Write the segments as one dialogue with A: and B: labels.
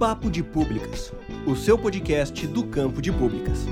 A: Papo de Públicas, o seu podcast do campo de públicas.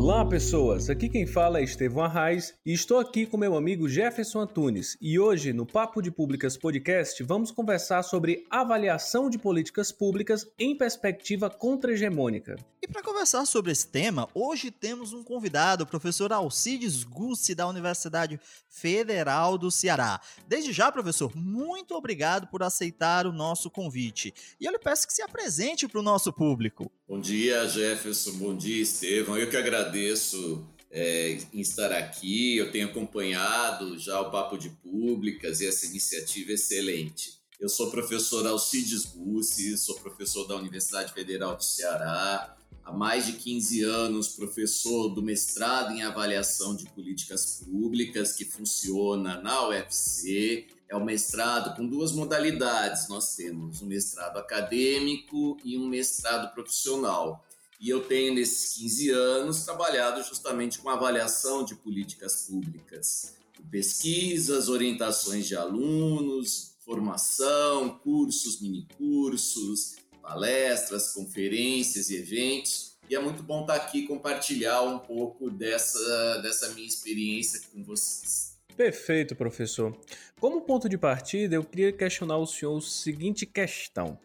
B: Olá, pessoas! Aqui quem fala é Estevão Arraes e estou aqui com meu amigo Jefferson Antunes. E hoje, no Papo de Públicas Podcast, vamos conversar sobre avaliação de políticas públicas em perspectiva contra-hegemônica.
C: E para conversar sobre esse tema, hoje temos um convidado, o professor Alcides Gussi, da Universidade Federal do Ceará. Desde já, professor, muito obrigado por aceitar o nosso convite. E eu lhe peço que se apresente para o nosso público.
D: Bom dia, Jefferson. Bom dia, Estevão. Eu que agradeço é, em estar aqui. Eu tenho acompanhado já o Papo de Públicas e essa iniciativa excelente. Eu sou professor Alcides Bussi, sou professor da Universidade Federal do Ceará, há mais de 15 anos professor do mestrado em avaliação de políticas públicas, que funciona na UFC. É um mestrado com duas modalidades. Nós temos um mestrado acadêmico e um mestrado profissional. E eu tenho, nesses 15 anos, trabalhado justamente com avaliação de políticas públicas, pesquisas, orientações de alunos, formação, cursos, minicursos, palestras, conferências e eventos. E é muito bom estar aqui compartilhar um pouco dessa, dessa minha experiência com vocês.
B: Perfeito, professor. Como ponto de partida, eu queria questionar o senhor a seguinte questão.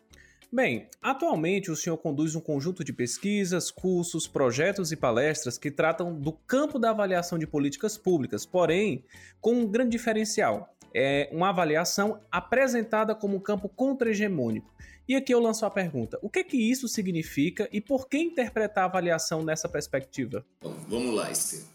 B: Bem, atualmente o senhor conduz um conjunto de pesquisas, cursos, projetos e palestras que tratam do campo da avaliação de políticas públicas, porém, com um grande diferencial. É uma avaliação apresentada como um campo contra-hegemônico. E aqui eu lanço a pergunta: o que é que isso significa e por que interpretar a avaliação nessa perspectiva?
D: Bom, vamos lá, Esther.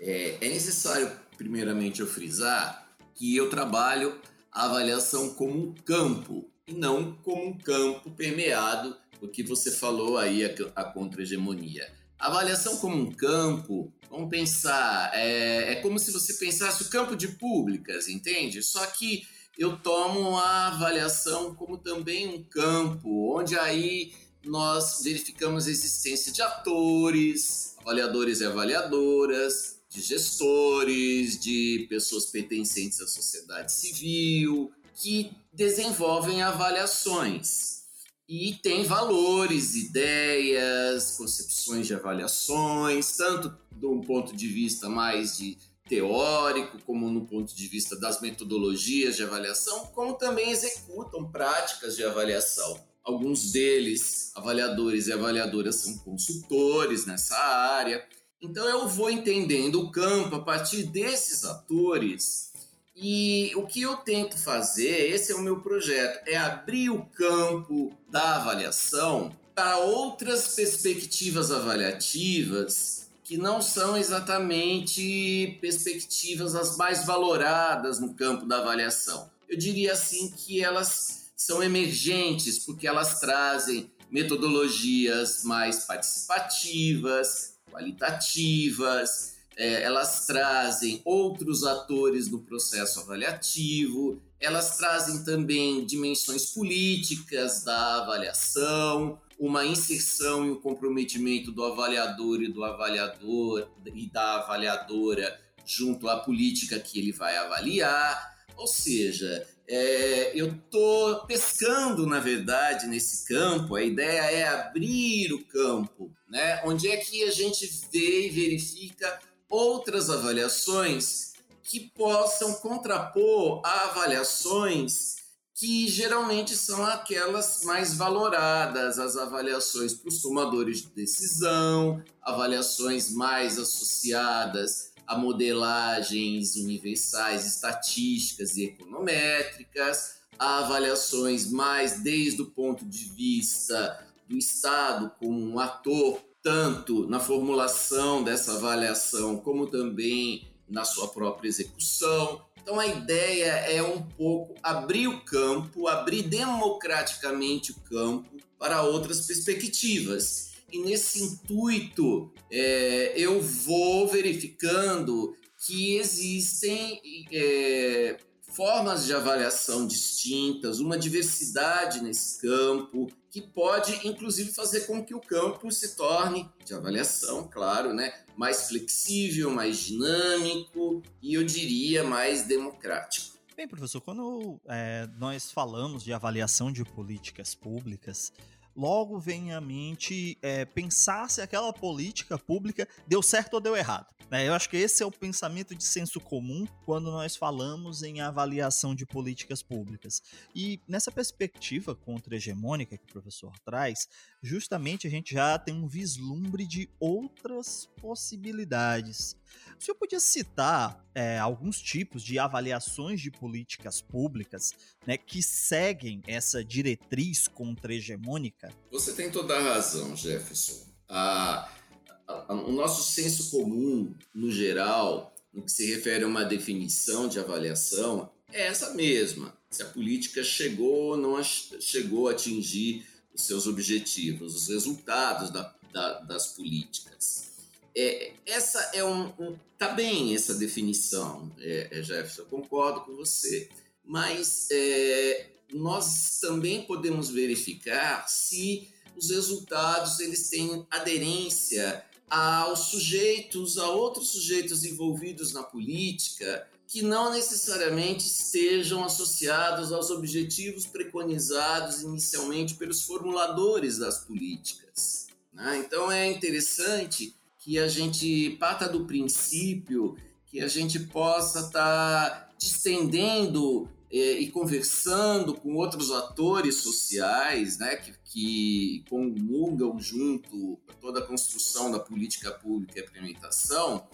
D: É, é necessário, primeiramente, eu frisar que eu trabalho a avaliação como um campo e não como um campo permeado, o que você falou aí, a, a contra-hegemonia. Avaliação como um campo, vamos pensar, é, é como se você pensasse o campo de públicas, entende? Só que eu tomo a avaliação como também um campo, onde aí nós verificamos a existência de atores, avaliadores e avaliadoras, de gestores, de pessoas pertencentes à sociedade civil, que desenvolvem avaliações e tem valores, ideias, concepções de avaliações, tanto de um ponto de vista mais de teórico, como no ponto de vista das metodologias de avaliação, como também executam práticas de avaliação. Alguns deles, avaliadores e avaliadoras, são consultores nessa área. Então eu vou entendendo o campo a partir desses atores e o que eu tento fazer, esse é o meu projeto, é abrir o campo da avaliação para outras perspectivas avaliativas que não são exatamente perspectivas as mais valoradas no campo da avaliação. Eu diria assim que elas são emergentes porque elas trazem metodologias mais participativas, qualitativas, é, elas trazem outros atores no processo avaliativo, elas trazem também dimensões políticas da avaliação, uma inserção e um comprometimento do avaliador e do avaliador e da avaliadora junto à política que ele vai avaliar. Ou seja, é, eu estou pescando, na verdade, nesse campo. A ideia é abrir o campo, né? Onde é que a gente vê e verifica outras avaliações que possam contrapor a avaliações que geralmente são aquelas mais valoradas, as avaliações para os tomadores de decisão, avaliações mais associadas a modelagens universais, estatísticas e econométricas, a avaliações mais desde o ponto de vista do Estado como um ator tanto na formulação dessa avaliação, como também na sua própria execução. Então a ideia é um pouco abrir o campo, abrir democraticamente o campo para outras perspectivas. E nesse intuito, é, eu vou verificando que existem é, formas de avaliação distintas, uma diversidade nesse campo, que pode inclusive fazer com que o campo se torne, de avaliação, claro, né, mais flexível, mais dinâmico e eu diria mais democrático.
C: Bem, professor, quando é, nós falamos de avaliação de políticas públicas, logo vem à mente é, pensar se aquela política pública deu certo ou deu errado. É, eu acho que esse é o pensamento de senso comum quando nós falamos em avaliação de políticas públicas. E nessa perspectiva contra-hegemônica que o professor traz, justamente a gente já tem um vislumbre de outras possibilidades. O senhor podia citar é, alguns tipos de avaliações de políticas públicas né, que seguem essa diretriz contra-hegemônica?
D: Você tem toda a razão, Jefferson. A, a, o nosso senso comum, no geral, no que se refere a uma definição de avaliação, é essa mesma. Se a política chegou ou não chegou a atingir os seus objetivos, os resultados da, da, das políticas. É, essa é um, um, Tá bem essa definição, é, é, Jefferson, eu concordo com você. Mas é, nós também podemos verificar se os resultados eles têm aderência aos sujeitos, a outros sujeitos envolvidos na política, que não necessariamente estejam associados aos objetivos preconizados inicialmente pelos formuladores das políticas. Né? Então é interessante que a gente parta do princípio que a gente possa estar tá distendendo é, e conversando com outros atores sociais, né, que, que comungam junto toda a construção da política pública e implementação,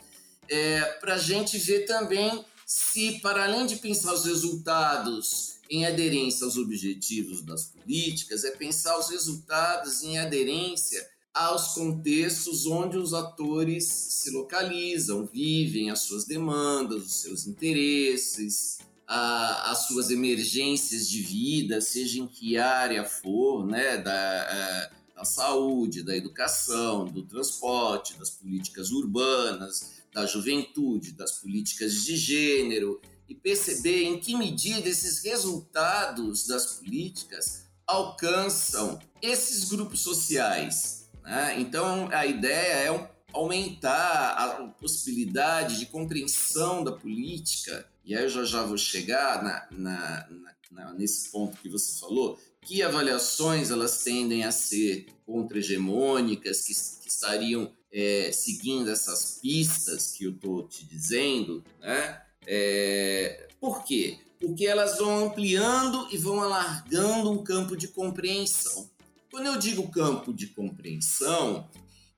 D: é, para a gente ver também se, para além de pensar os resultados em aderência aos objetivos das políticas, é pensar os resultados em aderência aos contextos onde os atores se localizam, vivem as suas demandas, os seus interesses, a, as suas emergências de vida, seja em que área for, né, da, a, da saúde, da educação, do transporte, das políticas urbanas, da juventude, das políticas de gênero, e perceber em que medida esses resultados das políticas alcançam esses grupos sociais né? Então, a ideia é aumentar a possibilidade de compreensão da política, e aí eu já, já vou chegar na, na, na, nesse ponto que você falou, que avaliações elas tendem a ser contra-hegemônicas, que, que estariam é, seguindo essas pistas que eu estou te dizendo, né? É, por quê? Porque elas vão ampliando e vão alargando um campo de compreensão. Quando eu digo campo de compreensão,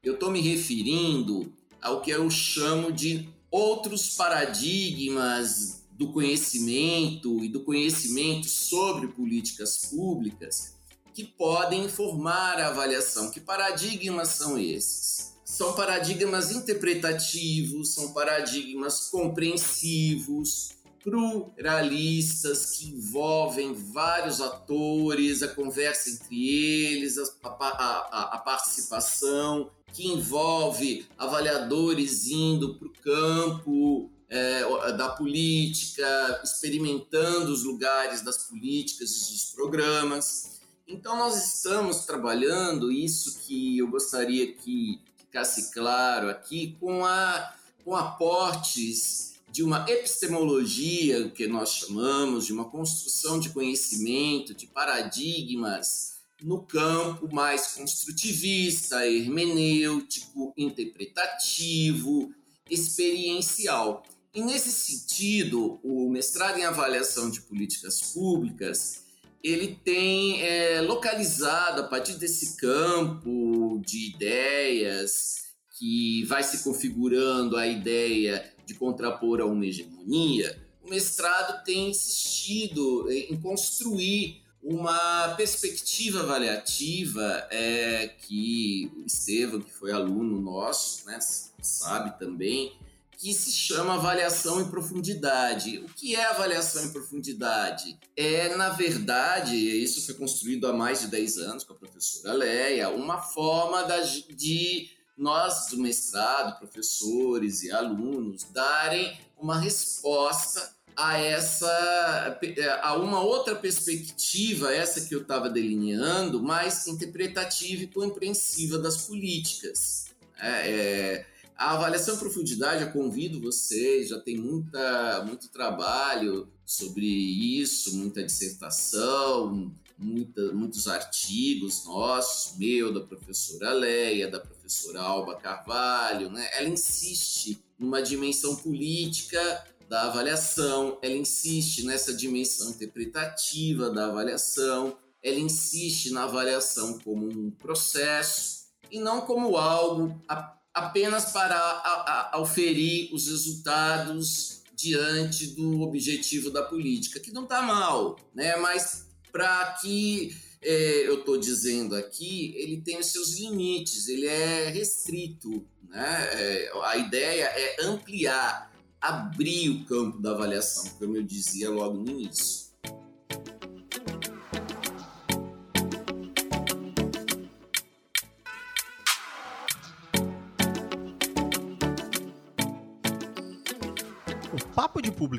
D: eu estou me referindo ao que eu chamo de outros paradigmas do conhecimento e do conhecimento sobre políticas públicas que podem informar a avaliação. Que paradigmas são esses? São paradigmas interpretativos, são paradigmas compreensivos, pluralistas que envolvem vários atores, a conversa entre eles, a, a, a participação, que envolve avaliadores indo para o campo é, da política, experimentando os lugares das políticas e dos programas. Então, nós estamos trabalhando isso que eu gostaria que ficasse claro aqui, com, a, com aportes de uma epistemologia, que nós chamamos, de uma construção de conhecimento, de paradigmas no campo mais construtivista, hermenêutico, interpretativo, experiencial. E nesse sentido, o mestrado em avaliação de políticas públicas ele tem é, localizado a partir desse campo de ideias que vai se configurando a ideia de contrapor a uma hegemonia, o mestrado tem insistido em construir uma perspectiva avaliativa é, que o Estevam, que foi aluno nosso, né, sabe também, que se chama avaliação em profundidade. O que é avaliação em profundidade? É, na verdade, isso foi construído há mais de 10 anos com a professora Leia, uma forma da, de nós do mestrado, professores e alunos, darem uma resposta a essa a uma outra perspectiva, essa que eu estava delineando, mais interpretativa e compreensiva das políticas. É, é, A avaliação em profundidade, eu convido vocês, já tem muita, muito trabalho sobre isso, muita dissertação, muita, muitos artigos nossos, meu, da professora Leia, da professora Alba Carvalho, né? Ela insiste numa dimensão política da avaliação, ela insiste nessa dimensão interpretativa da avaliação, ela insiste na avaliação como um processo e não como algo a, apenas para a, a, auferir os resultados diante do objetivo da política, que não está mal, né? mas para que é, eu estou dizendo aqui, ele tem os seus limites, ele é restrito. Né? É, a ideia é ampliar, abrir o campo da avaliação, como eu dizia logo no início.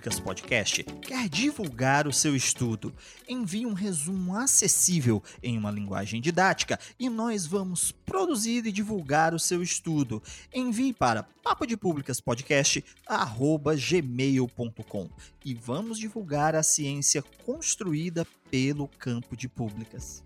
C: Públicas Podcast quer divulgar o seu estudo. Envie um resumo acessível em uma linguagem didática e nós vamos produzir e divulgar o seu estudo. Envie para papodepublicaspodcast@gmail.com e vamos divulgar a ciência construída pelo campo de públicas.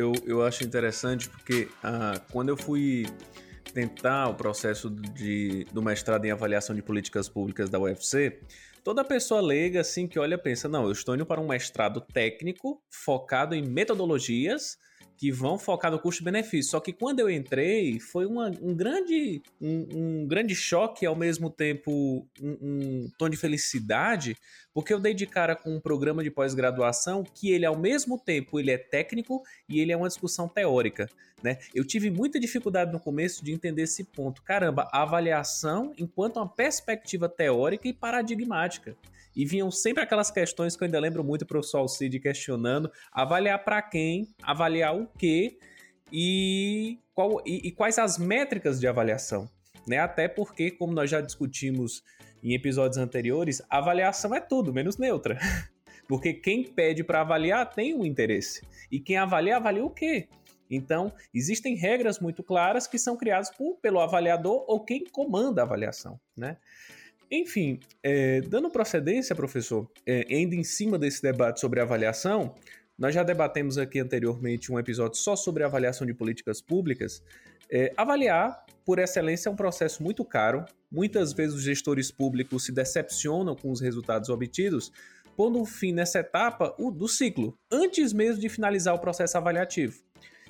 B: Eu, eu acho interessante porque ah, quando eu fui tentar o processo de, do mestrado em avaliação de políticas públicas da UFC, toda pessoa leiga assim que olha pensa, não, eu estou indo para um mestrado técnico focado em metodologias que vão focar no custo-benefício. Só que quando eu entrei, foi uma, um, grande, um, um, grande choque ao mesmo tempo um, um, tom de felicidade, porque eu dei de cara com um programa de pós-graduação que ele, ao mesmo tempo, ele é técnico e ele é uma discussão teórica. Né? Eu tive muita dificuldade no começo de entender esse ponto. Caramba, avaliação enquanto uma perspectiva teórica e paradigmática. E vinham sempre aquelas questões que eu ainda lembro muito o professor Alcide questionando: avaliar para quem, avaliar o quê e, qual, e, e quais as métricas de avaliação. Né? Até porque, como nós já discutimos em episódios anteriores, avaliação é tudo, menos neutra. Porque quem pede para avaliar tem um interesse. E quem avalia, avalia o quê? Então, existem regras muito claras que são criadas por, pelo avaliador ou quem comanda a avaliação, né? Enfim, é, dando procedência, professor, é, ainda em cima desse debate sobre avaliação, nós já debatemos aqui anteriormente um episódio só sobre avaliação de políticas públicas. É, avaliar, por excelência, é um processo muito caro. Muitas vezes os gestores públicos se decepcionam com os resultados obtidos, pondo fim nessa etapa do ciclo, antes mesmo de finalizar o processo avaliativo.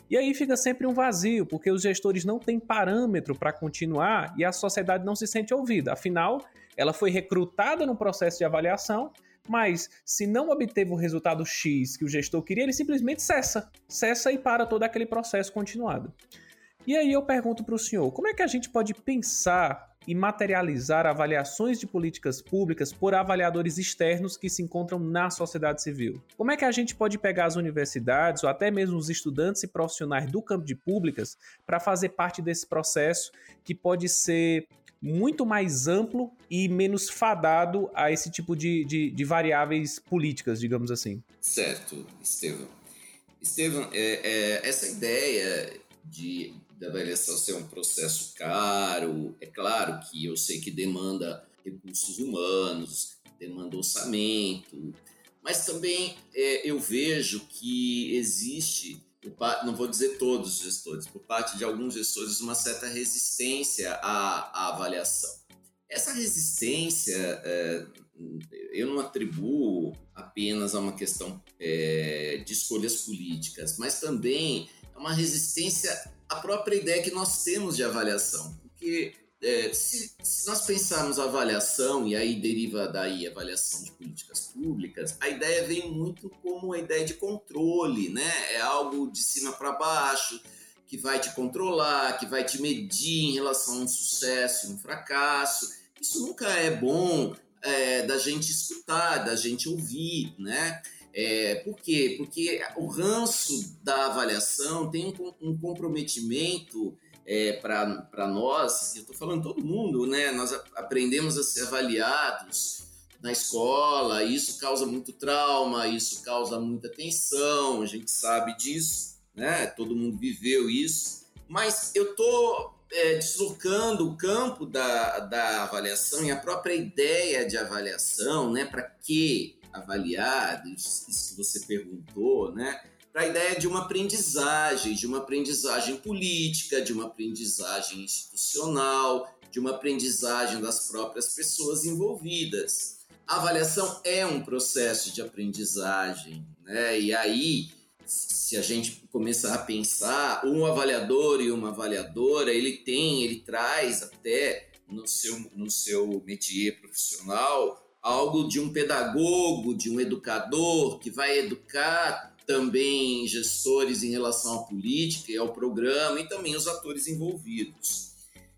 B: E aí fica sempre um vazio, porque os gestores não têm parâmetro para continuar e a sociedade não se sente ouvida. Afinal, ela foi recrutada no processo de avaliação, mas se não obteve o resultado X que o gestor queria, ele simplesmente cessa. Cessa e para todo aquele processo continuado. E aí eu pergunto para o senhor, como é que a gente pode pensar e materializar avaliações de políticas públicas por avaliadores externos que se encontram na sociedade civil. Como é que a gente pode pegar as universidades ou até mesmo os estudantes e profissionais do campo de públicas para fazer parte desse processo que pode ser muito mais amplo e menos fadado a esse tipo de, de, de variáveis políticas, digamos assim?
D: Certo, Estevam. Estevam, é, é, essa ideia de da avaliação ser um processo caro. É claro que eu sei que demanda recursos humanos, demanda orçamento, mas também é, eu vejo que existe, não vou dizer todos os gestores, por parte de alguns gestores, uma certa resistência à, à avaliação. Essa resistência é, eu não atribuo apenas a uma questão é, de escolhas políticas, mas também é uma resistência a própria ideia que nós temos de avaliação. Porque é, se, se, nós pensarmos a avaliação, e aí deriva daí a avaliação de políticas públicas, a ideia vem muito como a ideia de controle, né? É algo de cima para baixo, que vai te controlar, que vai te medir em relação a um sucesso um fracasso. Isso nunca é bom é, da gente escutar, da gente ouvir, né? É, por quê? Porque o ranço da avaliação tem um, comprometimento é, para nós, eu estou falando todo mundo, né? Nós aprendemos a ser avaliados na escola, isso causa muito trauma, isso causa muita tensão, a gente sabe disso, né? Todo mundo viveu isso. Mas eu estou é, deslocando o campo da, da avaliação e a própria ideia de avaliação, né? Para que avaliar, isso que você perguntou, né? Para a ideia de uma aprendizagem, de uma aprendizagem política, de uma aprendizagem institucional, de uma aprendizagem das próprias pessoas envolvidas. A avaliação é um processo de aprendizagem, né? E aí, se a gente começar a pensar, um avaliador e uma avaliadora, ele tem, ele traz até no seu, no seu métier profissional algo de um pedagogo, de um educador que vai educar também gestores em relação à política e ao programa e também os atores envolvidos.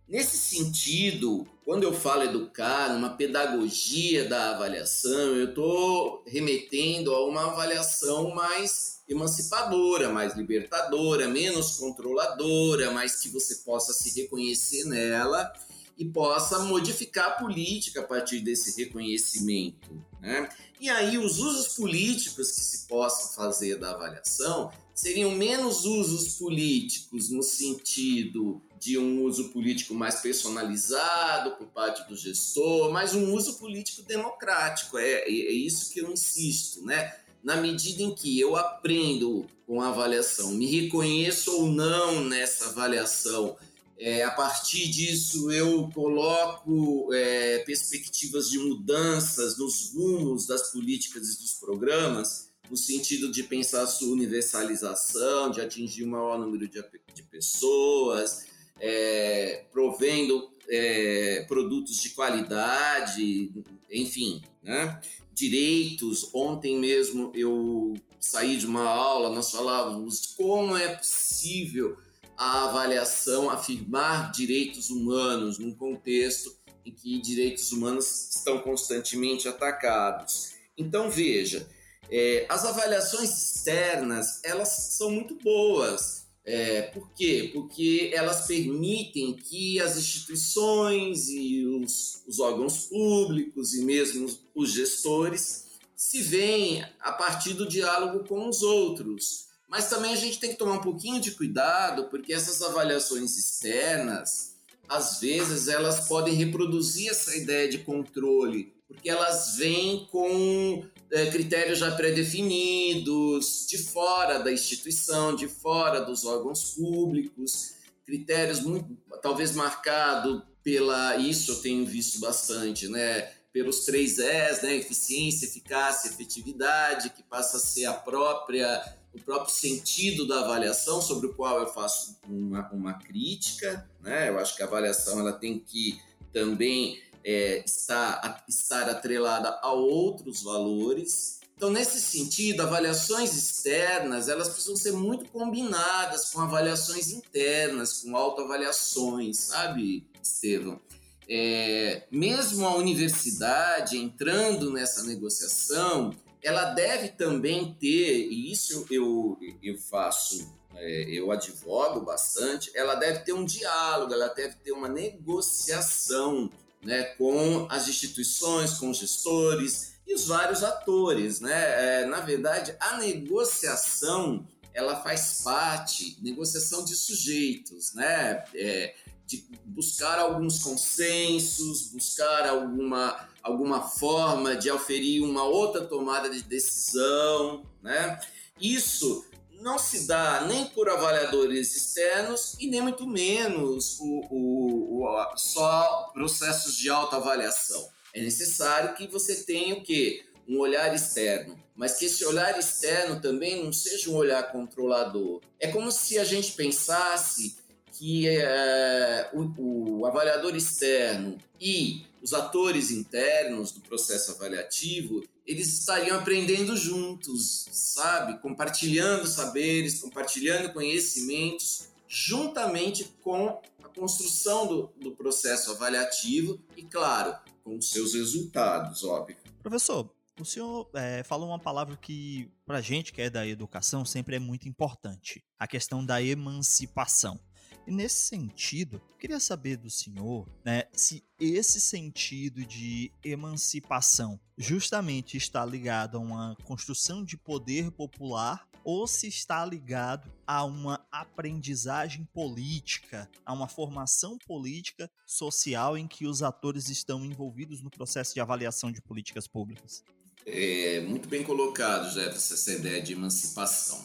D: Nesse sentido, quando eu falo educar, numa pedagogia da avaliação, eu estou remetendo a uma avaliação mais emancipadora, mais libertadora, menos controladora, mas que você possa se reconhecer nela e possa modificar a política a partir desse reconhecimento. Né? E aí, os usos políticos que se possam fazer da avaliação seriam menos usos políticos no sentido de um uso político mais personalizado por parte do gestor, mas um uso político democrático. É, é isso que eu insisto, né? Na medida em que eu aprendo com a avaliação, me reconheço ou não nessa avaliação, é, a partir disso eu coloco é, perspectivas de mudanças nos rumos das políticas e dos programas, no sentido de pensar a sua universalização, de atingir o maior número de, de pessoas, é, provendo é, produtos de qualidade, enfim, né? direitos. Ontem mesmo eu saí de uma aula, nós falávamos como é possível a avaliação afirmar direitos humanos num contexto em que direitos humanos estão constantemente atacados. Então veja, é, as avaliações externas elas são muito boas é, por quê? Porque elas permitem que as instituições e os, os órgãos públicos e mesmo os gestores se veem a partir do diálogo com os outros. Mas também a gente tem que tomar um pouquinho de cuidado, porque essas avaliações externas, às vezes, elas podem reproduzir essa ideia de controle, porque elas vêm com é, critérios já pré-definidos, de fora da instituição, de fora dos órgãos públicos, critérios muito, talvez marcado pela, isso eu tenho visto bastante, né? Pelos três S, né? Eficiência, eficácia, efetividade, que passa a ser a própria, o próprio sentido da avaliação sobre o qual eu faço uma, uma crítica, né? Eu acho que a avaliação ela tem que também é, está, estar atrelada a outros valores. Então, nesse sentido, avaliações externas elas precisam ser muito combinadas com avaliações internas, com autoavaliações, sabe, Estevam? É, mesmo a universidade entrando nessa negociação, ela deve também ter, e isso eu, eu faço, é, eu advogo bastante, ela deve ter um diálogo, ela deve ter uma negociação né, com as instituições, com os gestores e os vários atores. Né? É, na verdade, a negociação ela faz parte, negociação de sujeitos, né? É, de buscar alguns consensos, buscar alguma, alguma forma de oferir uma outra tomada de decisão, né? Isso não se dá nem por avaliadores externos e nem muito menos o, o, o só processos de autoavaliação. É necessário que você tenha o quê? Um olhar externo, mas que esse olhar externo também não seja um olhar controlador. É como se a gente pensasse que é, o, o avaliador externo e os atores internos do processo avaliativo eles estariam aprendendo juntos, sabe? Compartilhando saberes, compartilhando conhecimentos, juntamente com a construção do, do processo avaliativo e, claro, com os seus resultados, óbvio.
C: Professor, o senhor é, falou uma palavra que, para gente que é da educação, sempre é muito importante: a questão da emancipação. E nesse sentido, queria saber do senhor né, se esse sentido de emancipação justamente está ligado a uma construção de poder popular ou se está ligado a uma aprendizagem política, a uma formação política social em que os atores estão envolvidos no processo de avaliação de políticas públicas.
D: É muito bem colocado, Jefferson, essa ideia de emancipação.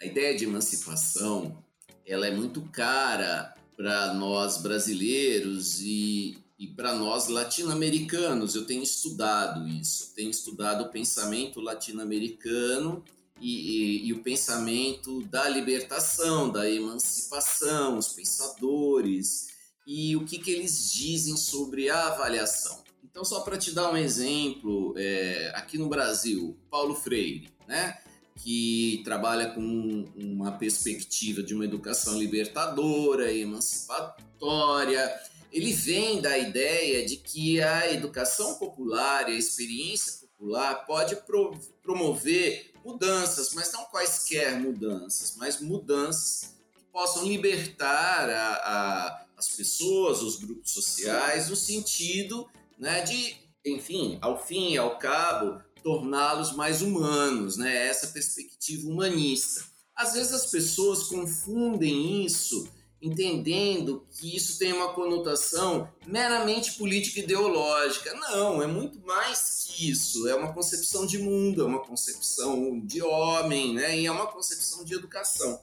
D: A ideia de emancipação ela é muito cara para nós brasileiros e, e para nós latino-americanos. Eu tenho estudado isso, tenho estudado o pensamento latino-americano e, e, e, o pensamento da libertação, da emancipação, os pensadores e o que, que eles dizem sobre a avaliação. Então, só para te dar um exemplo, é, aqui no Brasil, Paulo Freire, né? Que trabalha com uma perspectiva de uma educação libertadora e emancipatória. Ele vem da ideia de que a educação popular e a experiência popular pode pro promover mudanças, mas não quaisquer mudanças, mas mudanças que possam libertar a, a, as pessoas, os grupos sociais, no sentido né, de, enfim, ao fim e ao cabo, torná-los mais humanos, né? Essa perspectiva humanista. Às vezes as pessoas confundem isso, entendendo que isso tem uma conotação meramente política ideológica. Não, é muito mais que isso. É uma concepção de mundo, é uma concepção de homem, né? E é uma concepção de educação.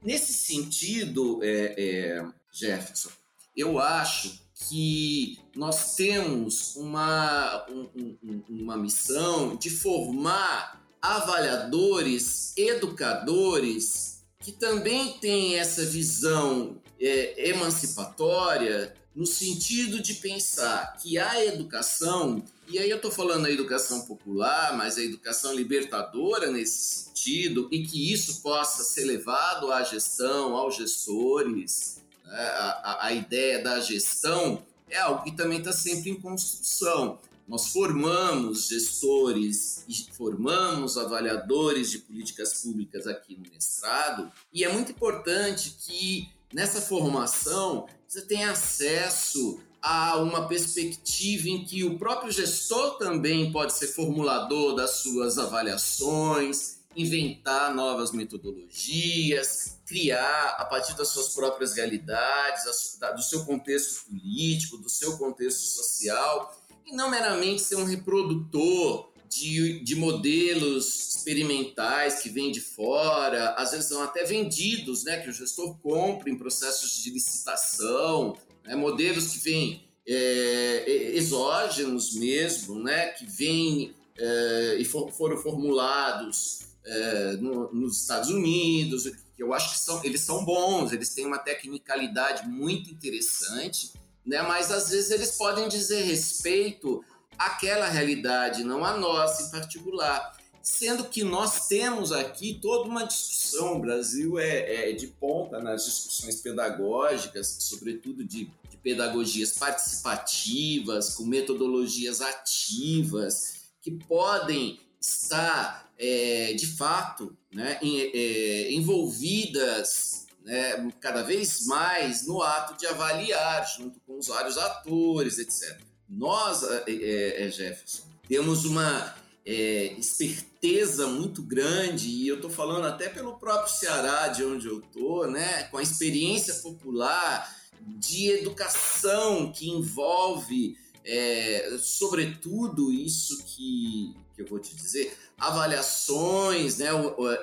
D: Nesse sentido, é, é, Jefferson, eu acho que nós temos uma, um, um, uma missão de formar avaliadores, educadores, que também têm essa visão é, emancipatória, no sentido de pensar que a educação, e aí eu estou falando a educação popular, mas a educação libertadora nesse sentido, e que isso possa ser levado à gestão, aos gestores, a, a ideia da gestão é algo que também está sempre em construção. Nós formamos gestores e formamos avaliadores de políticas públicas aqui no mestrado, e é muito importante que nessa formação você tenha acesso a uma perspectiva em que o próprio gestor também pode ser formulador das suas avaliações, inventar novas metodologias, criar a partir das suas próprias realidades, do seu contexto político, do seu contexto social, e não meramente ser um reprodutor de, de modelos experimentais que vêm de fora, às vezes são até vendidos, né, que o gestor compra em processos de licitação, né, modelos que vêm é, exógenos mesmo, né, que vêm é, e for, foram formulados é, no, nos Estados Unidos, que eu acho que são, eles são bons, eles têm uma tecnicalidade muito interessante, né? mas às vezes eles podem dizer respeito àquela realidade, não a nossa em particular. Sendo que nós temos aqui toda uma discussão, o Brasil é, é de ponta nas discussões pedagógicas, sobretudo de, de pedagogias participativas, com metodologias ativas, que podem estar é, de fato né, é, envolvidas né, cada vez mais no ato de avaliar, junto com os vários atores, etc. Nós, é, é, é, Jefferson, temos uma é, esperteza muito grande, e eu estou falando até pelo próprio Ceará, de onde eu estou, né, com a experiência popular de educação que envolve, é, sobretudo, isso que, que eu vou te dizer, avaliações, né?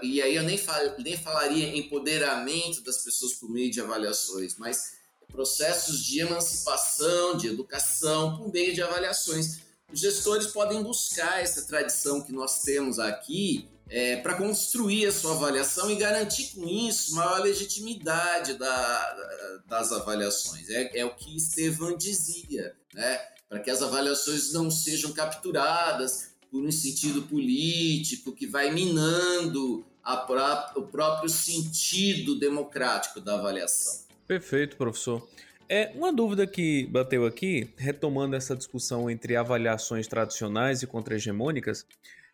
D: E aí eu nem, fal, nem falaria empoderamento das pessoas por meio de avaliações, mas processos de emancipação, de educação por meio de avaliações. Os gestores podem buscar essa tradição que nós temos aqui é, para construir a sua avaliação e garantir com isso maior legitimidade da, das avaliações. É, é o que Estevam dizia, né? Para que as avaliações não sejam capturadas por um sentido político que vai minando pró o próprio sentido democrático da avaliação.
B: Perfeito, professor. É, uma dúvida que bateu aqui, retomando essa discussão entre avaliações tradicionais e contra-hegemônicas,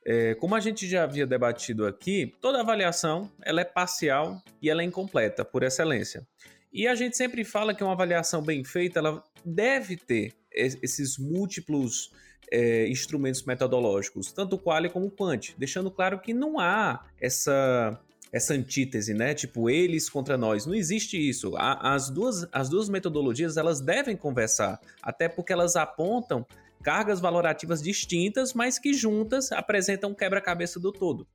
B: é, como a gente já havia debatido aqui, toda avaliação ela é parcial e ela é incompleta, por excelência. E a gente sempre fala que uma avaliação bem feita ela deve ter esses múltiplos é, instrumentos metodológicos, tanto quali como quant, deixando claro que não há essa essa antítese, né? Tipo, eles contra nós. Não existe isso. As duas, as duas metodologias, elas devem conversar, até porque elas apontam cargas valorativas distintas, mas que juntas apresentam um quebra-cabeça do todo.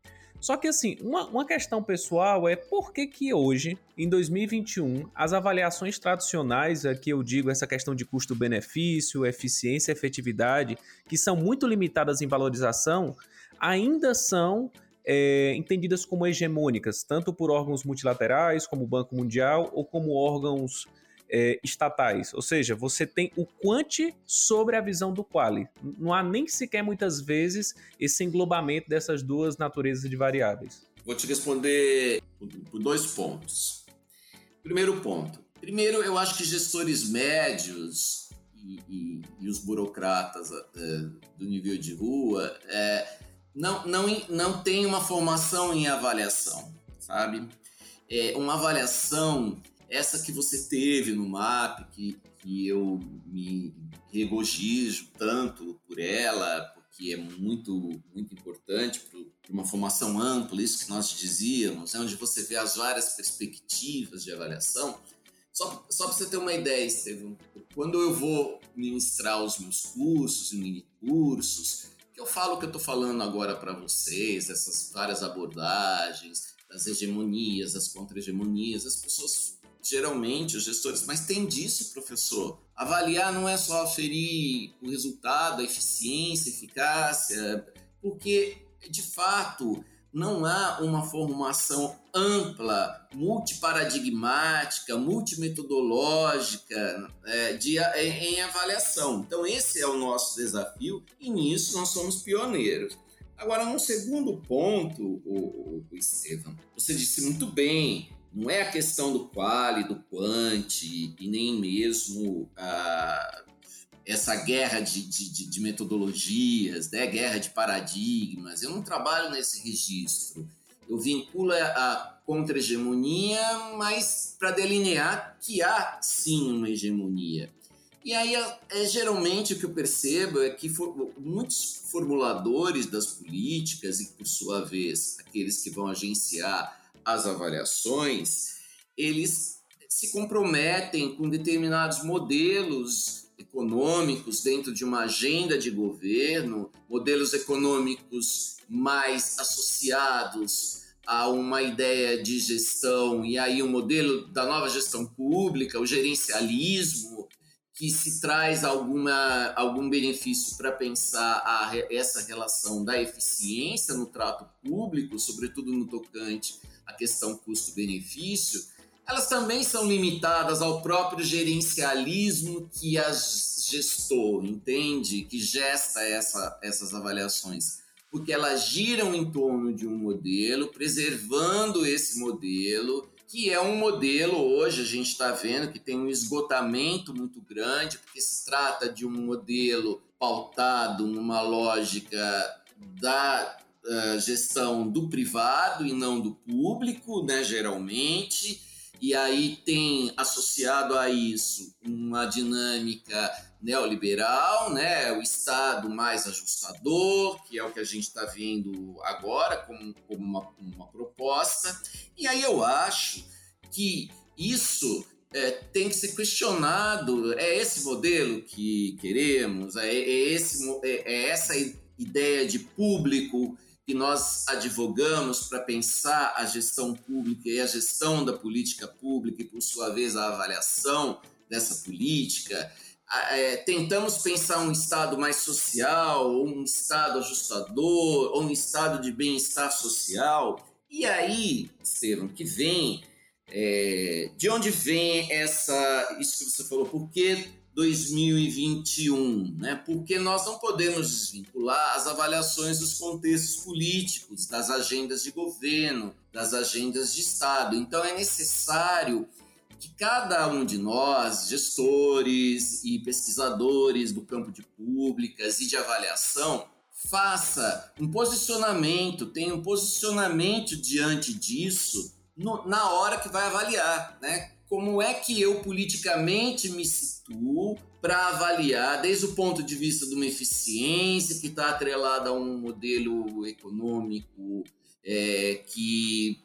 B: Só que assim, uma, uma questão pessoal é por que que hoje, em 2021, as avaliações tradicionais, aqui eu digo essa questão de custo-benefício, eficiência efetividade, que são muito limitadas em valorização, ainda são é, entendidas como hegemônicas, tanto por órgãos multilaterais, como o Banco Mundial, ou como órgãos é, estatais. Ou seja, você tem o quanti sobre a visão do quali. Não há nem sequer muitas vezes esse englobamento dessas duas naturezas de variáveis.
D: Vou te responder por dois pontos. Primeiro ponto. Primeiro, eu acho que gestores médios e, e, e os burocratas é, do nível de rua é, não, não, não têm uma formação em avaliação, sabe? É, uma avaliação essa que você teve no MAP, que, que eu me regozijo tanto por ela, porque é muito, muito importante para uma formação ampla, isso que nós dizíamos, é onde você vê as várias perspectivas de avaliação. Só, só para você ter uma ideia, Estevam, quando eu vou ministrar os meus cursos e mini cursos, que eu falo que eu estou falando agora para vocês, essas várias abordagens, das hegemonias, das contra-hegemonias, as pessoas geralmente os gestores, mas tem disso, professor. Avaliar não é só aferir o resultado, a eficiência, a eficácia, porque de fato não há uma formação ampla, multiparadigmática, multimetodológica é, de, em, em avaliação. Então, esse é o nosso desafio e nisso nós somos pioneiros. Agora, um segundo ponto, o, o, o Estevam, você disse muito bem, não é a questão do quali, do quant e nem mesmo ah, essa guerra de, de, de, metodologias, né? guerra de paradigmas. Eu não trabalho nesse registro. Eu vinculo a contra-hegemonia, mas para delinear que há sim uma hegemonia. E aí, é, é, geralmente, o que eu percebo é que for, muitos formuladores das políticas, e por sua vez, aqueles que vão agenciar as avaliações, eles se comprometem com determinados modelos econômicos dentro de uma agenda de governo, modelos econômicos mais associados a uma ideia de gestão e aí o um modelo da nova gestão pública, o gerencialismo, que se traz alguma, algum benefício para pensar a, essa relação da eficiência no trato público, sobretudo no tocante a questão custo-benefício, elas também são limitadas ao próprio gerencialismo que as gestou, entende? Que gesta essa, essas avaliações. Porque elas giram em torno de um modelo, preservando esse modelo, que é um modelo, hoje a gente está vendo que tem um esgotamento muito grande, porque se trata de um modelo pautado numa lógica da uh, gestão do privado e não do público, né, geralmente. E aí tem associado a isso uma dinâmica neoliberal, né, o Estado mais ajustador, que é o que a gente está vendo agora como, como uma, uma proposta. E aí eu acho que isso é, tem que ser questionado. É esse modelo que queremos? É, é esse, é, é, essa ideia de público que nós advogamos para pensar a gestão pública e a gestão da política pública e, por sua vez, a avaliação dessa política. É, tentamos pensar um Estado mais social, ou um Estado ajustador, ou um Estado de bem-estar social. E aí, Estevam, que vem. É, de onde vem essa. Isso que você falou, por que 2021, né? porque nós não podemos desvincular as avaliações dos contextos políticos, das agendas de governo, das agendas de Estado. Então, é necessário que cada um de nós, gestores e pesquisadores do campo de públicas e de avaliação, faça um posicionamento, tenha um posicionamento diante disso no, na hora que vai avaliar, né? Como é que eu politicamente me situo para avaliar, desde o ponto de vista de uma eficiência que está atrelada a um modelo econômico é, que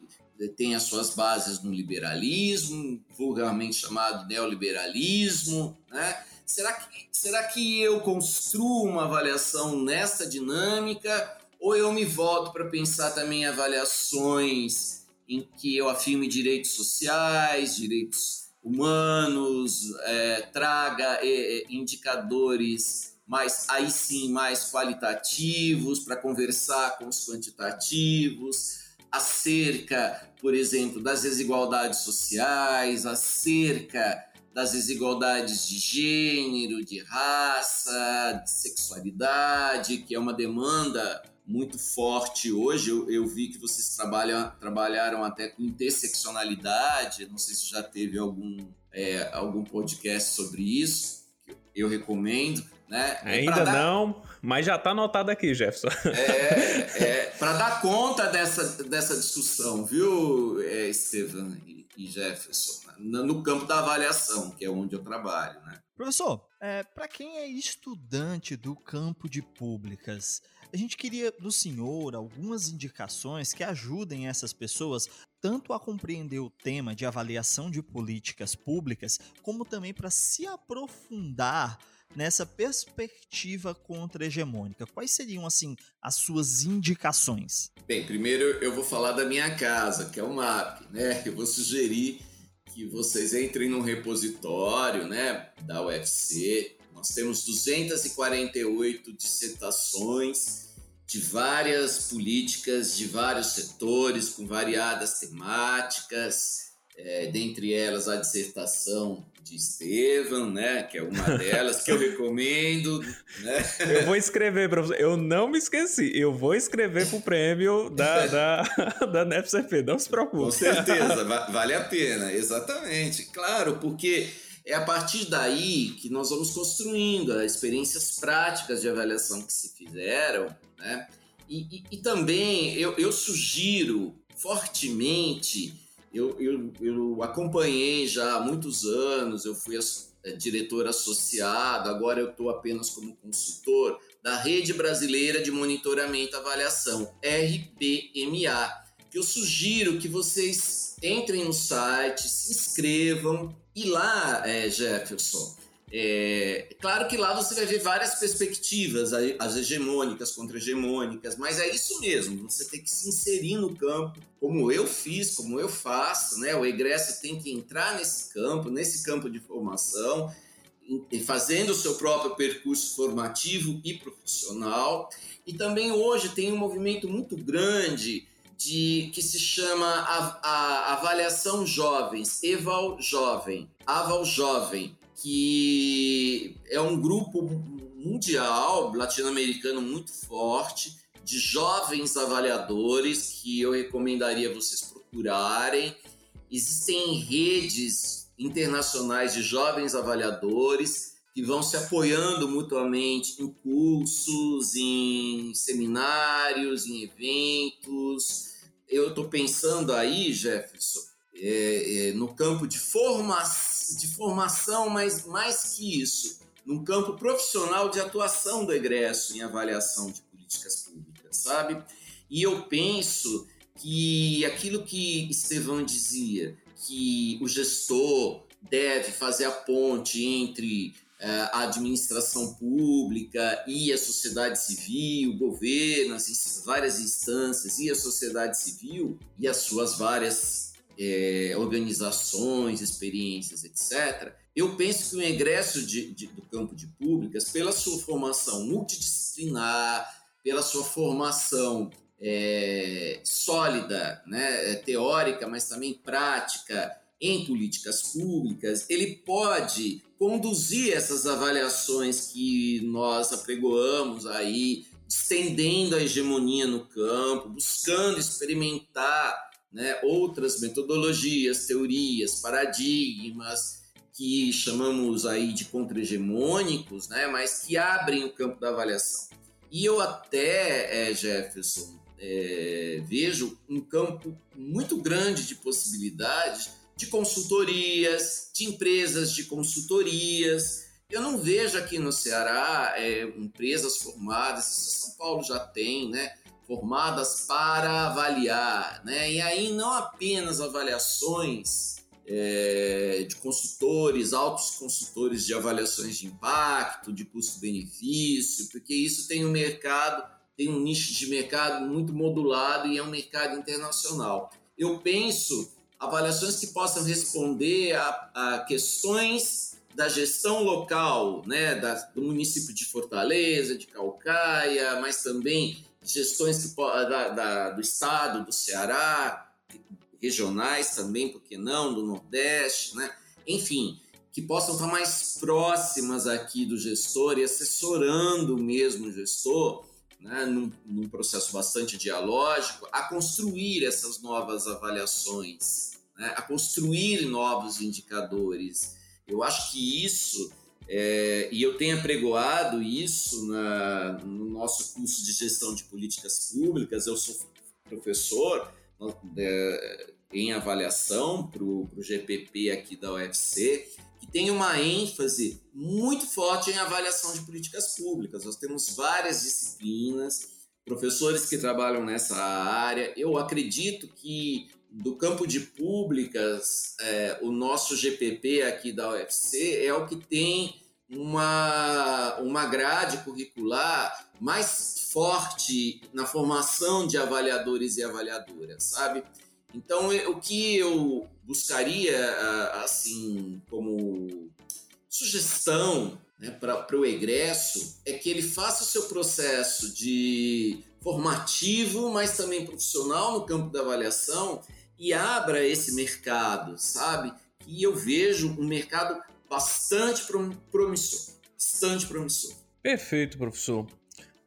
D: tem as suas bases no liberalismo, vulgarmente chamado neoliberalismo, né? Será que, será que eu construo uma avaliação nessa dinâmica ou eu me volto para pensar também avaliações em que eu afirme direitos sociais, direitos humanos, é, traga é, indicadores mais aí sim mais qualitativos para conversar com os quantitativos acerca, por exemplo, das desigualdades sociais, acerca das desigualdades de gênero, de raça, de sexualidade, que é uma demanda muito forte hoje. Eu, eu vi que vocês trabalham, trabalharam até com interseccionalidade. Não sei se já teve algum, é, algum podcast sobre isso. Eu recomendo. Né?
B: Ainda dar... não, mas já está anotado aqui, Jefferson.
D: É, é para dar conta dessa, dessa discussão, viu, é, Estevam e, e Jefferson, no campo da avaliação, que é onde eu trabalho. Né?
C: Professor, é, para quem é estudante do campo de públicas, a gente queria do senhor algumas indicações que ajudem essas pessoas tanto a compreender o tema de avaliação de políticas públicas, como também para se aprofundar nessa perspectiva contra-hegemônica? Quais seriam, assim, as suas indicações?
D: Bem, primeiro eu vou falar da minha casa, que é o MAP, né? Eu vou sugerir que vocês entrem no repositório, né, da UFC. Nós temos 248 dissertações de várias políticas, de vários setores, com variadas temáticas, é, dentre elas a dissertação de Estevam, né? Que é uma delas que eu recomendo. Né?
B: Eu vou escrever, professor. Eu não me esqueci. Eu vou escrever para o prêmio da, da, da NEPCP, não se preocupe.
D: Com certeza, vale a pena, exatamente. Claro, porque é a partir daí que nós vamos construindo as experiências práticas de avaliação que se fizeram, né? E, e, e também eu, eu sugiro fortemente eu, eu, eu acompanhei já há muitos anos, eu fui é, diretor associado, agora eu estou apenas como consultor da Rede Brasileira de Monitoramento e Avaliação, RBMA, eu sugiro que vocês entrem no site, se inscrevam e lá, é, Jefferson, é, claro que lá você vai ver várias perspectivas, as hegemônicas, contra-hegemônicas, mas é isso mesmo, você tem que se inserir no campo, como eu fiz, como eu faço, né? O egresso tem que entrar nesse campo, nesse campo de formação, fazendo o seu próprio percurso formativo e profissional. E também hoje tem um movimento muito grande de que se chama a, a avaliação jovens, Eval Jovem, Aval Jovem que é um grupo mundial latino-americano muito forte de jovens avaliadores que eu recomendaria vocês procurarem. Existem redes internacionais de jovens avaliadores que vão se apoiando mutuamente em cursos, em seminários, em eventos. Eu estou pensando aí, Jefferson, é, é, no campo de, forma, de formação, mas mais que isso, no campo profissional de atuação do egresso em avaliação de políticas públicas, sabe? E eu penso que aquilo que Estevão dizia, que o gestor deve fazer a ponte entre a administração pública e a sociedade civil, governo, as várias instâncias e a sociedade civil e as suas várias é, organizações, experiências, etc., eu penso que o ingresso de, de, do campo de públicas, pela sua formação multidisciplinar, pela sua formação é, sólida, né, é, teórica, mas também prática em políticas públicas, ele pode conduzir essas avaliações que nós apregoamos aí, estendendo a hegemonia no campo, buscando experimentar né, outras metodologias, teorias, paradigmas que chamamos aí de contra-hegemônicos, né, mas que abrem o campo da avaliação. E eu até, é, Jefferson, é, vejo um campo muito grande de possibilidades de consultorias, de empresas de consultorias. Eu não vejo aqui no Ceará é, empresas formadas, São Paulo já tem, né? Formadas para avaliar, né? E aí não apenas avaliações é, de consultores, altos consultores de avaliações de impacto, de custo-benefício, porque isso tem um mercado, tem um nicho de mercado muito modulado e é um mercado internacional. Eu penso avaliações que possam responder a, a questões da gestão local, né, da, do município de Fortaleza, de Calcaia, mas também gestões que, da, da, do estado, do Ceará, regionais também, por que não, do Nordeste, né? Enfim, que possam estar mais próximas aqui do gestor e assessorando mesmo o gestor, né, num, num processo bastante dialógico, a construir essas novas avaliações, né, a construir novos indicadores. Eu acho que isso, é, e eu tenho apregoado isso na, no nosso curso de gestão de políticas públicas, eu sou professor, é, em avaliação para o GPP aqui da UFC, que tem uma ênfase muito forte em avaliação de políticas públicas. Nós temos várias disciplinas, professores que trabalham nessa área. Eu acredito que do campo de públicas, é, o nosso GPP aqui da UFC é o que tem uma, uma grade curricular mais forte na formação de avaliadores e avaliadoras, sabe? Então, o que eu buscaria, assim, como sugestão né, para o egresso é que ele faça o seu processo de formativo, mas também profissional no campo da avaliação e abra esse mercado, sabe? E eu vejo um mercado bastante promissor, bastante promissor.
B: Perfeito, professor.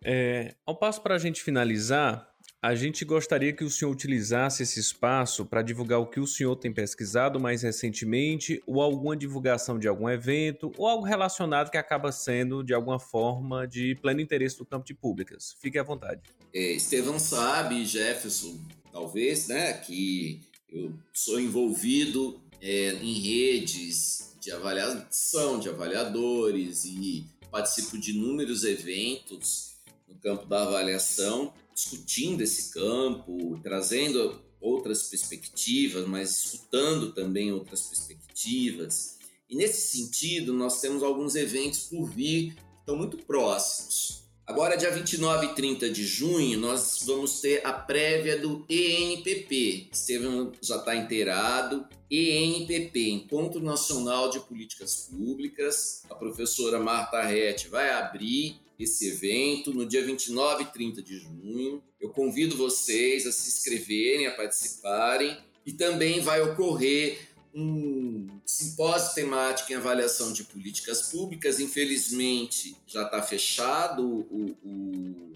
B: É, ao passo para a gente finalizar, a gente gostaria que o senhor utilizasse esse espaço para divulgar o que o senhor tem pesquisado mais recentemente, ou alguma divulgação de algum evento, ou algo relacionado que acaba sendo, de alguma forma, de pleno interesse do campo de públicas. Fique à vontade.
D: É, Estevão sabe, Jefferson, talvez, né, que eu sou envolvido é, em redes de avaliação, de avaliadores e participo de inúmeros eventos no campo da avaliação, discutindo esse campo, trazendo outras perspectivas, mas escutando também outras perspectivas. E nesse sentido, nós temos alguns eventos por vir que estão muito próximos. Agora, dia 29 e 30 de junho, nós vamos ter a prévia do ENPP. Estevam já está inteirado. ENPP, Encontro Nacional de Políticas Públicas. A professora Marta Rett vai abrir esse evento no dia 29 e 30 de junho. Eu convido vocês a se inscreverem, a participarem. E também vai ocorrer um simpósio temático em avaliação de políticas públicas. Infelizmente, já está fechado o, o,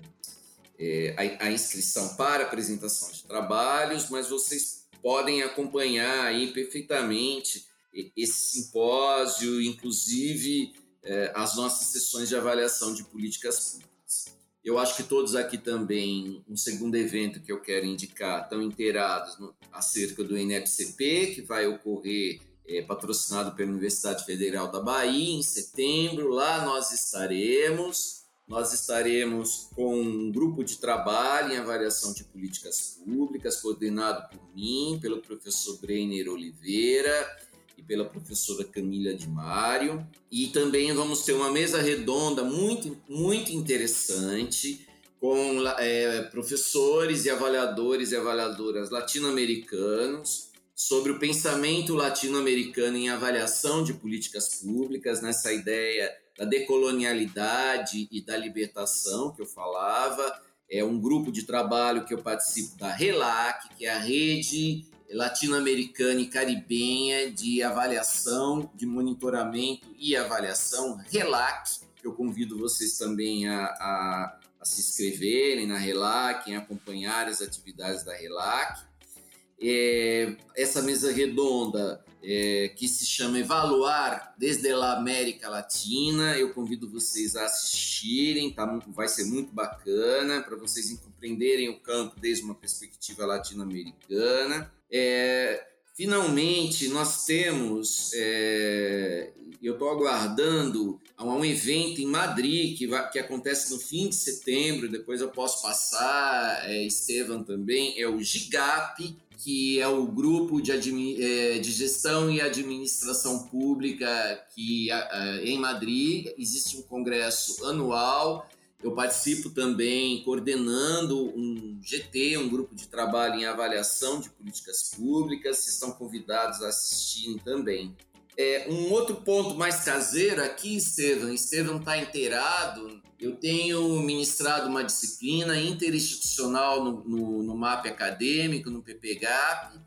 D: é, a, a, inscrição para apresentação de trabalhos, mas vocês podem acompanhar aí perfeitamente esse simpósio, inclusive é, as nossas sessões de avaliação de políticas públicas. Eu acho que todos aqui também, um segundo evento que eu quero indicar, estão inteirados acerca do INEPCP, que vai ocorrer é, patrocinado pela Universidade Federal da Bahia em setembro. Lá nós estaremos. Nós estaremos com um grupo de trabalho em avaliação de políticas públicas, coordenado por mim, pelo professor Breiner Oliveira pela professora Camila de Mário. E também vamos ter uma mesa redonda muito, muito interessante com é, professores e avaliadores e avaliadoras latino-americanos sobre o pensamento latino-americano em avaliação de políticas públicas, nessa ideia da decolonialidade e da libertação que eu falava. É um grupo de trabalho que eu participo da RELAC, que é a Rede latino-americana e caribenha de avaliação, de monitoramento e avaliação, RELAC, que eu convido vocês também a, a, a se inscreverem na RELAC, em acompanhar as atividades da RELAC. é, essa mesa redonda é, que se chama Evaluar desde a América Latina. Eu convido vocês a assistirem, tá? vai ser muito bacana para vocês compreenderem o campo desde uma perspectiva latino-americana. É, finalmente, nós temos, é, eu estou aguardando um evento em Madrid que, vai, que acontece no fim de setembro, depois eu posso passar, é, Estevam também, é o GIGAP, que é o grupo de, é, de gestão e administração pública que em Madrid existe um congresso anual. Eu participo também coordenando um GT, um grupo de trabalho em avaliação de políticas públicas. Vocês estão convidados a assistirem também. É, um outro ponto mais caseiro aqui, Estevam, Estevam está inteirado. Eu tenho ministrado uma disciplina interinstitucional no, no, no MAP acadêmico, no PPGAP,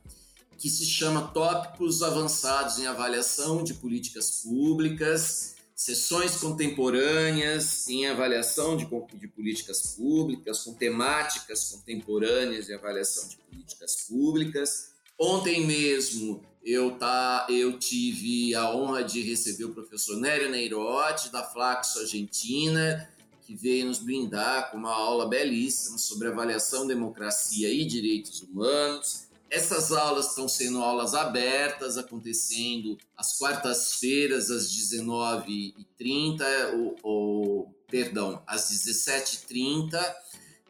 D: que se chama Tópicos Avançados em Avaliação de Políticas Públicas, sessões contemporâneas em avaliação de, de políticas públicas, com temáticas contemporâneas em avaliação de políticas públicas. Ontem mesmo eu, tá, eu tive a honra de receber o professor Nério Neirotti, da Flaxo Argentina, que veio nos brindar com uma aula belíssima sobre avaliação, democracia e direitos humanos. Essas aulas estão sendo aulas abertas, acontecendo às quartas-feiras, às 19h30, ou, ou perdão, às 17h30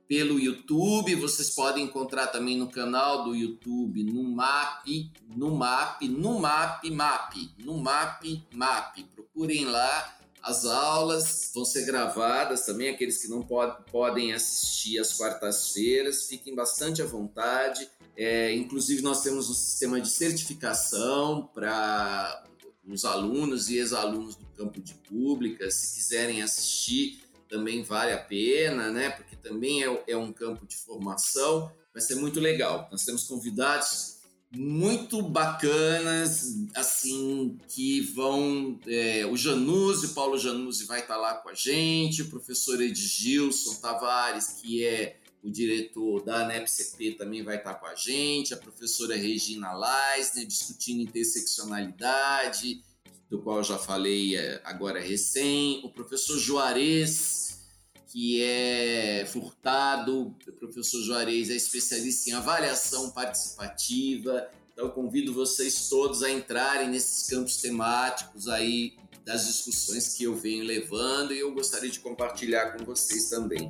D: pelo YouTube. Vocês podem encontrar também no canal do YouTube, no MAP, no MAP, no MAP, MAP, no MAP, MAP. Procurem lá. As aulas vão ser gravadas também, aqueles que não pod podem assistir às quartas-feiras, fiquem bastante à vontade. É, inclusive, nós temos um sistema de certificação para os alunos e ex-alunos do campo de pública, se quiserem assistir, também vale a pena, né? Porque também é, é um campo de formação, vai ser muito legal. Nós temos convidados muito bacanas, assim, que vão. É, o Januzzi, Paulo Januzzi vai estar lá com a gente, o professor Edgilson Tavares, que é o diretor da ANEPCP, também vai estar com a gente, a professora Regina Leisner, discutindo interseccionalidade, do qual já falei é, agora recém, o professor Juarez que é Furtado, o professor Juarez é especialista em avaliação participativa. Então, convido vocês todos a entrarem nesses campos temáticos aí das discussões que eu venho levando e eu gostaria de compartilhar com vocês também.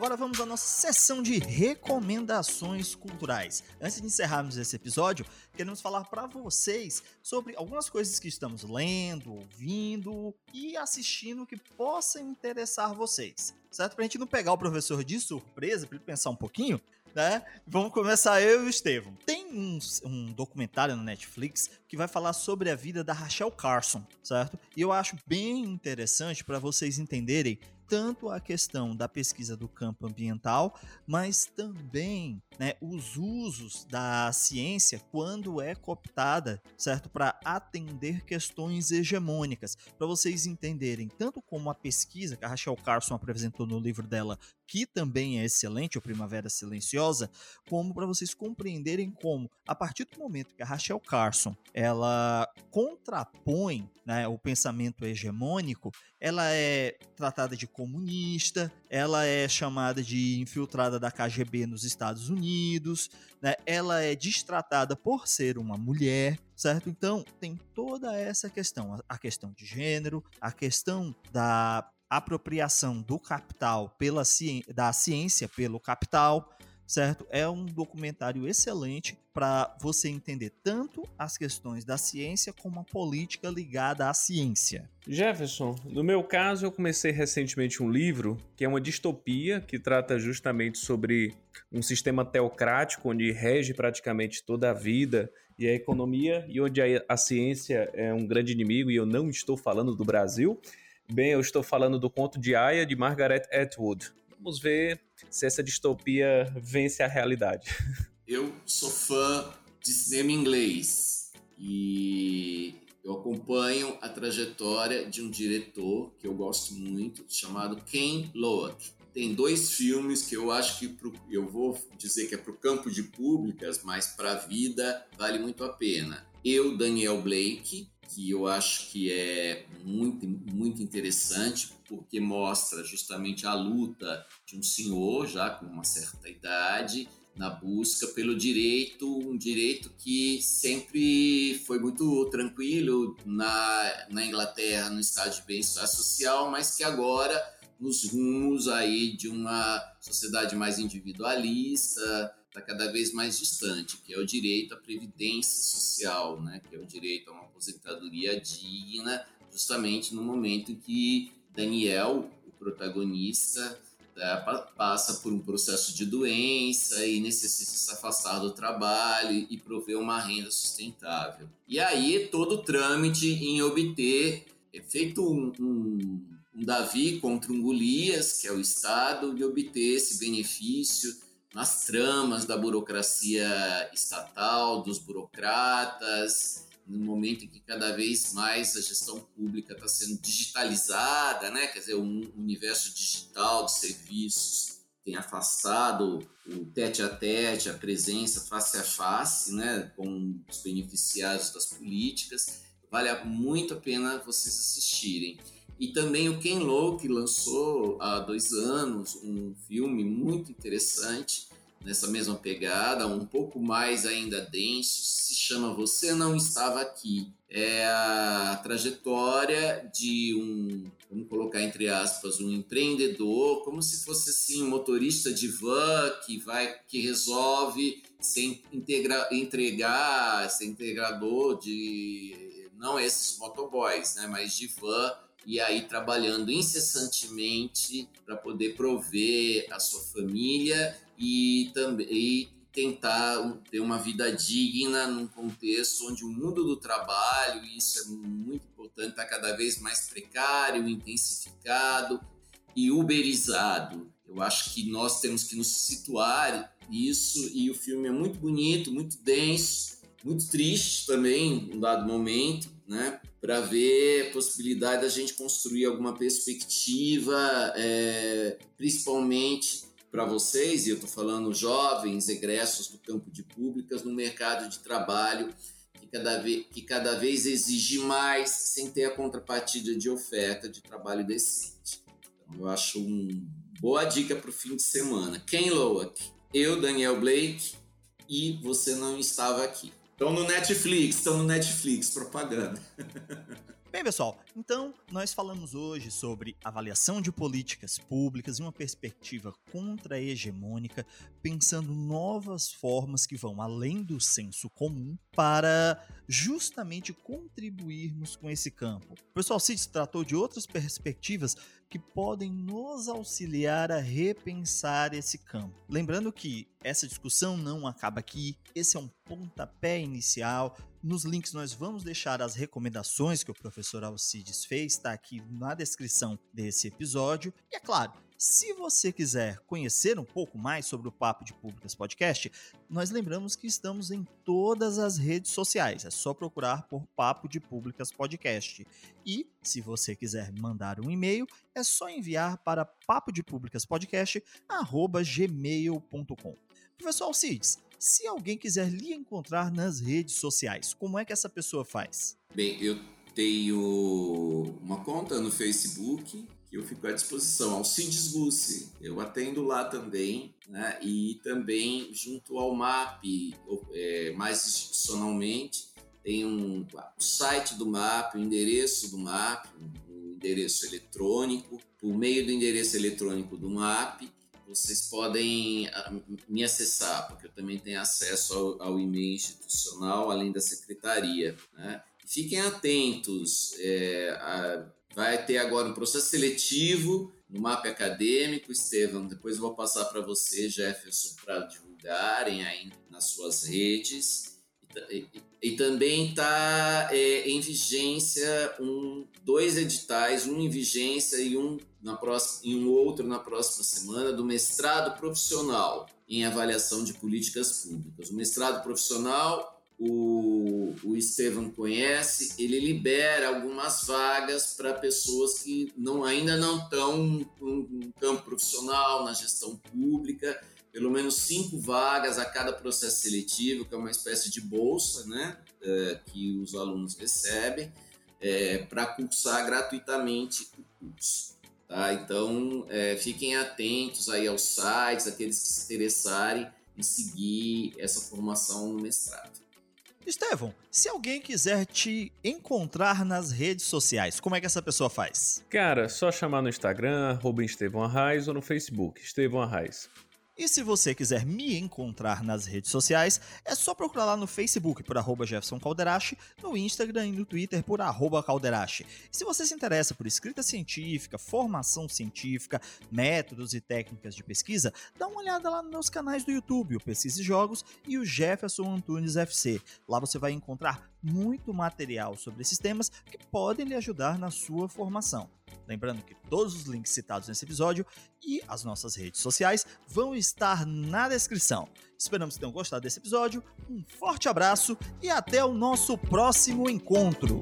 C: agora vamos à nossa sessão de recomendações culturais. Antes de encerrarmos esse episódio, queremos falar para vocês sobre algumas coisas que estamos lendo, ouvindo e assistindo que possam interessar vocês. Certo? Pra gente não pegar o professor de surpresa, para ele pensar um pouquinho, né? Vamos começar eu e o Estevam. Tem um, um, documentário no Netflix que vai falar sobre a vida da Rachel Carson, certo? E eu acho bem interessante para vocês entenderem tanto a questão da pesquisa do campo ambiental, mas também né, os usos da ciência quando é cooptada, certo? Para atender questões hegemônicas. Para vocês entenderem, tanto como a pesquisa que a Rachel Carson apresentou no livro dela, que também é excelente, o Primavera Silenciosa, como para vocês compreenderem como, a partir do momento que a Rachel Carson ela contrapõe né, o pensamento hegemônico, ela é tratada de comunista, ela é chamada de infiltrada da KGB nos Estados Unidos, né? ela é destratada por ser uma mulher, certo? Então tem toda essa questão, a questão de gênero, a questão da apropriação do capital pela ci da ciência pelo capital, certo? É um documentário excelente para você entender tanto as questões da ciência como a política ligada à ciência.
B: Jefferson, no meu caso, eu comecei recentemente um livro que é uma distopia que trata justamente sobre um sistema teocrático onde rege praticamente toda a vida e a economia e onde a, a ciência é um grande inimigo e eu não estou falando do Brasil. Bem, eu estou falando do conto de Aya de Margaret Atwood. Vamos ver se essa distopia vence a realidade.
D: Eu sou fã de cinema inglês e eu acompanho a trajetória de um diretor que eu gosto muito, chamado Ken Loach. Tem dois filmes que eu acho que pro, eu vou dizer que é para o campo de públicas, mas para a vida vale muito a pena. Eu, Daniel Blake, que eu acho que é muito, muito interessante, porque mostra justamente a luta de um senhor já com uma certa idade na busca pelo direito, um direito que sempre foi muito tranquilo na, na Inglaterra, no estado de bem-estar social, mas que agora nos rumos aí de uma sociedade mais individualista, está cada vez mais distante, que é o direito à previdência social, né? que é o direito a uma aposentadoria digna, justamente no momento em que Daniel, o protagonista, tá, passa por um processo de doença e necessita se afastar do trabalho e prover uma renda sustentável. E aí todo o trâmite em obter, é feito um, um, um Davi contra um Golias, que é o Estado, de obter esse benefício nas tramas da burocracia estatal, dos burocratas, no momento em que cada vez mais a gestão pública está sendo digitalizada, né? quer dizer, um universo digital de serviços tem afastado o tete a tete, a presença face a face né? com os beneficiários das políticas. Vale muito a pena vocês assistirem. E também o Ken Loach lançou há dois anos um filme muito interessante nessa mesma pegada, um pouco mais ainda denso, se chama Você Não Estava Aqui. É a trajetória de um, vamos colocar entre aspas, um empreendedor, como se fosse assim um motorista de van que vai, que resolve ser integra, entregar, ser integrador de não esses motoboys, né, mas de van e aí trabalhando incessantemente para poder prover a sua família e também tentar ter uma vida digna num contexto onde o mundo do trabalho, e isso é muito importante, está cada vez mais precário, intensificado e uberizado. Eu acho que nós temos que nos situar isso e o filme é muito bonito, muito denso, muito triste também, em dado momento, né? Para ver possibilidade da gente construir alguma perspectiva, é, principalmente para vocês, e eu estou falando jovens, egressos do campo de públicas, no mercado de trabalho que cada, vez, que cada vez exige mais sem ter a contrapartida de oferta de trabalho decente. Então, eu acho uma boa dica para o fim de semana. Ken Loach, eu, Daniel Blake, e você não estava aqui. Estão no Netflix, estão no Netflix, propaganda.
C: Bem, pessoal, então nós falamos hoje sobre avaliação de políticas públicas em uma perspectiva contra-hegemônica, pensando novas formas que vão além do senso comum para justamente contribuirmos com esse campo. O pessoal se tratou de outras perspectivas que podem nos auxiliar a repensar esse campo. Lembrando que essa discussão não acaba aqui, esse é um pontapé inicial. Nos links nós vamos deixar as recomendações que o professor Alcides fez, está aqui na descrição desse episódio. E é claro, se você quiser conhecer um pouco mais sobre o Papo de Públicas Podcast, nós lembramos que estamos em todas as redes sociais. É só procurar por Papo de Públicas Podcast. E, se você quiser mandar um e-mail, é só enviar para papodepublicaspodcast@gmail.com. Professor Alcides, se alguém quiser lhe encontrar nas redes sociais, como é que essa pessoa faz?
D: Bem, eu tenho uma conta no Facebook que eu fico à disposição. Alcides Gussi, eu atendo lá também, né? E também junto ao MAP, é, mais institucionalmente, tem um o site do MAP, o endereço do MAP, um endereço eletrônico. Por meio do endereço eletrônico do MAP, vocês podem ah, me acessar, porque eu também tenho acesso ao, ao e-mail institucional, além da secretaria. Né? Fiquem atentos, é, a, vai ter agora um processo seletivo no MAP acadêmico, Estevam. Depois eu vou passar para você, Jefferson, para divulgarem aí nas suas redes. E, também está é, em vigência um, dois editais, um em vigência e um, na próxima, e um outro na próxima semana, do mestrado profissional em avaliação de políticas públicas. O mestrado profissional o, o Estevam conhece, ele libera algumas vagas para pessoas que não, ainda não estão no campo profissional, na gestão pública, pelo menos cinco vagas a cada processo seletivo, que é uma espécie de bolsa né, é, que os alunos recebem, é, para cursar gratuitamente o curso. Tá? Então, é, fiquem atentos aí aos sites, aqueles que se interessarem em seguir essa formação no mestrado.
C: Estevão, se alguém quiser te encontrar nas redes sociais, como é que essa pessoa faz?
B: Cara, só chamar no Instagram, arroba Estevão Arraes, ou no Facebook, Estevão Arraes.
C: E se você quiser me encontrar nas redes sociais, é só procurar lá no Facebook por arroba Jefferson Calderache, no Instagram e no Twitter por arroba Calderache. E se você se interessa por escrita científica, formação científica, métodos e técnicas de pesquisa, dá uma olhada lá nos meus canais do YouTube, o Pesquisa e Jogos e o Jefferson Antunes FC. Lá você vai encontrar muito material sobre esses temas que podem lhe ajudar na sua formação. Lembrando que todos os links citados nesse episódio e as nossas redes sociais vão estar na descrição. Esperamos que tenham gostado desse episódio. Um forte abraço e até o nosso próximo encontro.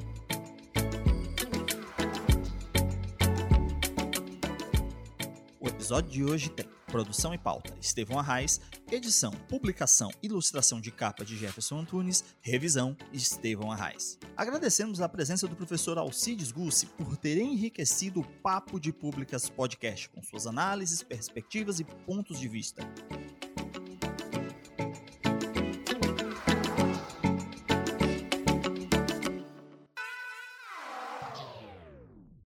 C: O episódio de hoje tem Produção e pauta: Estevão Arraes. Edição, publicação, ilustração de capa de Jefferson Antunes. Revisão: Estevão Arraes. Agradecemos a presença do professor Alcides Gussi por ter enriquecido o Papo de Públicas podcast com suas análises, perspectivas e pontos de vista.